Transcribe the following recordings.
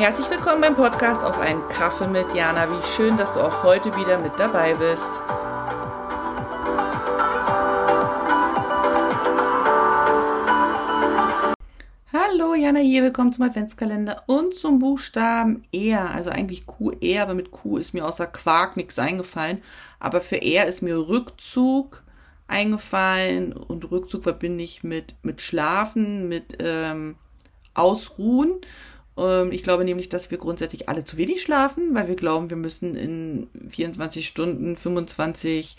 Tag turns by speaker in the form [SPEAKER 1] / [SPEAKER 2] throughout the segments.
[SPEAKER 1] Herzlich willkommen beim Podcast auf einen Kaffee mit Jana. Wie schön, dass du auch heute wieder mit dabei bist. Hallo, Jana hier, willkommen zum Adventskalender und zum Buchstaben R, also eigentlich Q-R, aber mit Q ist mir außer Quark nichts eingefallen, aber für R ist mir Rückzug eingefallen und Rückzug verbinde ich mit, mit Schlafen, mit ähm, Ausruhen ich glaube nämlich, dass wir grundsätzlich alle zu wenig schlafen, weil wir glauben, wir müssen in 24 Stunden 25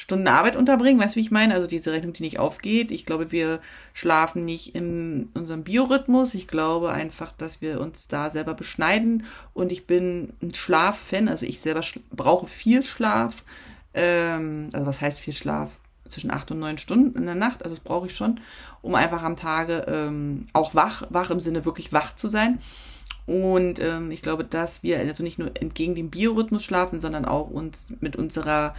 [SPEAKER 1] Stunden Arbeit unterbringen. Weißt du, wie ich meine? Also diese Rechnung, die nicht aufgeht. Ich glaube, wir schlafen nicht in unserem Biorhythmus. Ich glaube einfach, dass wir uns da selber beschneiden. Und ich bin ein Schlaffan. Also ich selber brauche viel Schlaf. Ähm, also was heißt viel Schlaf? Zwischen acht und neun Stunden in der Nacht. Also das brauche ich schon, um einfach am Tage ähm, auch wach, wach im Sinne wirklich wach zu sein. Und ähm, ich glaube, dass wir also nicht nur entgegen dem Biorhythmus schlafen, sondern auch uns mit unserer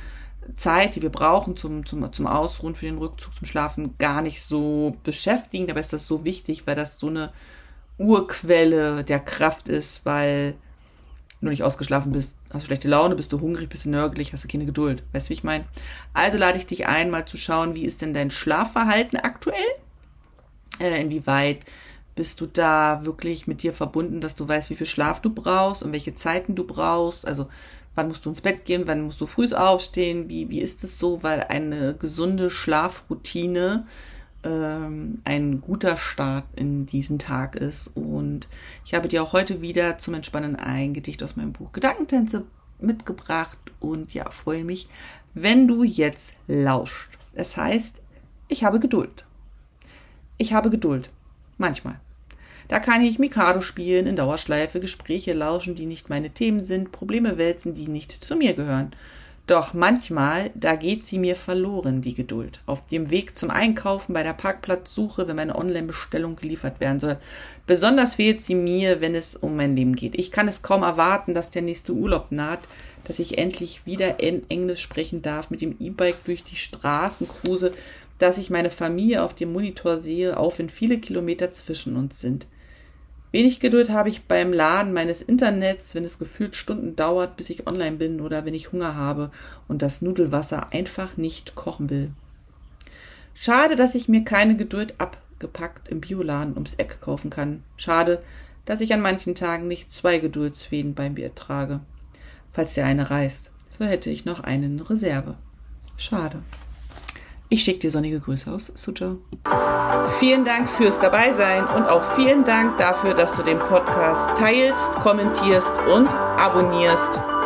[SPEAKER 1] Zeit, die wir brauchen zum, zum, zum Ausruhen, für den Rückzug, zum Schlafen, gar nicht so beschäftigen. Dabei ist das so wichtig, weil das so eine Urquelle der Kraft ist, weil du nicht ausgeschlafen bist, hast du schlechte Laune, bist du hungrig, bist du nörgelig, hast du keine Geduld. Weißt du, wie ich meine? Also lade ich dich ein, mal zu schauen, wie ist denn dein Schlafverhalten aktuell? Äh, inwieweit bist du da wirklich mit dir verbunden, dass du weißt, wie viel Schlaf du brauchst und welche Zeiten du brauchst? Also wann musst du ins Bett gehen, wann musst du früh aufstehen? Wie, wie ist es so? Weil eine gesunde Schlafroutine ähm, ein guter Start in diesen Tag ist. Und ich habe dir auch heute wieder zum Entspannen ein Gedicht aus meinem Buch Gedankentänze mitgebracht und ja, freue mich, wenn du jetzt lauscht. Es heißt, ich habe Geduld. Ich habe Geduld. Manchmal. Da kann ich Mikado spielen, in Dauerschleife, Gespräche lauschen, die nicht meine Themen sind, Probleme wälzen, die nicht zu mir gehören. Doch manchmal, da geht sie mir verloren, die Geduld. Auf dem Weg zum Einkaufen, bei der Parkplatzsuche, wenn meine Online-Bestellung geliefert werden soll. Besonders fehlt sie mir, wenn es um mein Leben geht. Ich kann es kaum erwarten, dass der nächste Urlaub naht, dass ich endlich wieder in Englisch sprechen darf, mit dem E-Bike durch die Straßen cruise, dass ich meine Familie auf dem Monitor sehe, auch wenn viele Kilometer zwischen uns sind. Wenig Geduld habe ich beim Laden meines Internets, wenn es gefühlt Stunden dauert, bis ich online bin oder wenn ich Hunger habe und das Nudelwasser einfach nicht kochen will. Schade, dass ich mir keine Geduld abgepackt im Bioladen ums Eck kaufen kann. Schade, dass ich an manchen Tagen nicht zwei Geduldsfäden bei mir trage. Falls der eine reißt, so hätte ich noch einen in Reserve. Schade. Ich schicke dir sonnige Grüße aus, Sujo. Vielen Dank fürs Dabeisein und auch vielen Dank dafür, dass du den Podcast teilst, kommentierst und abonnierst.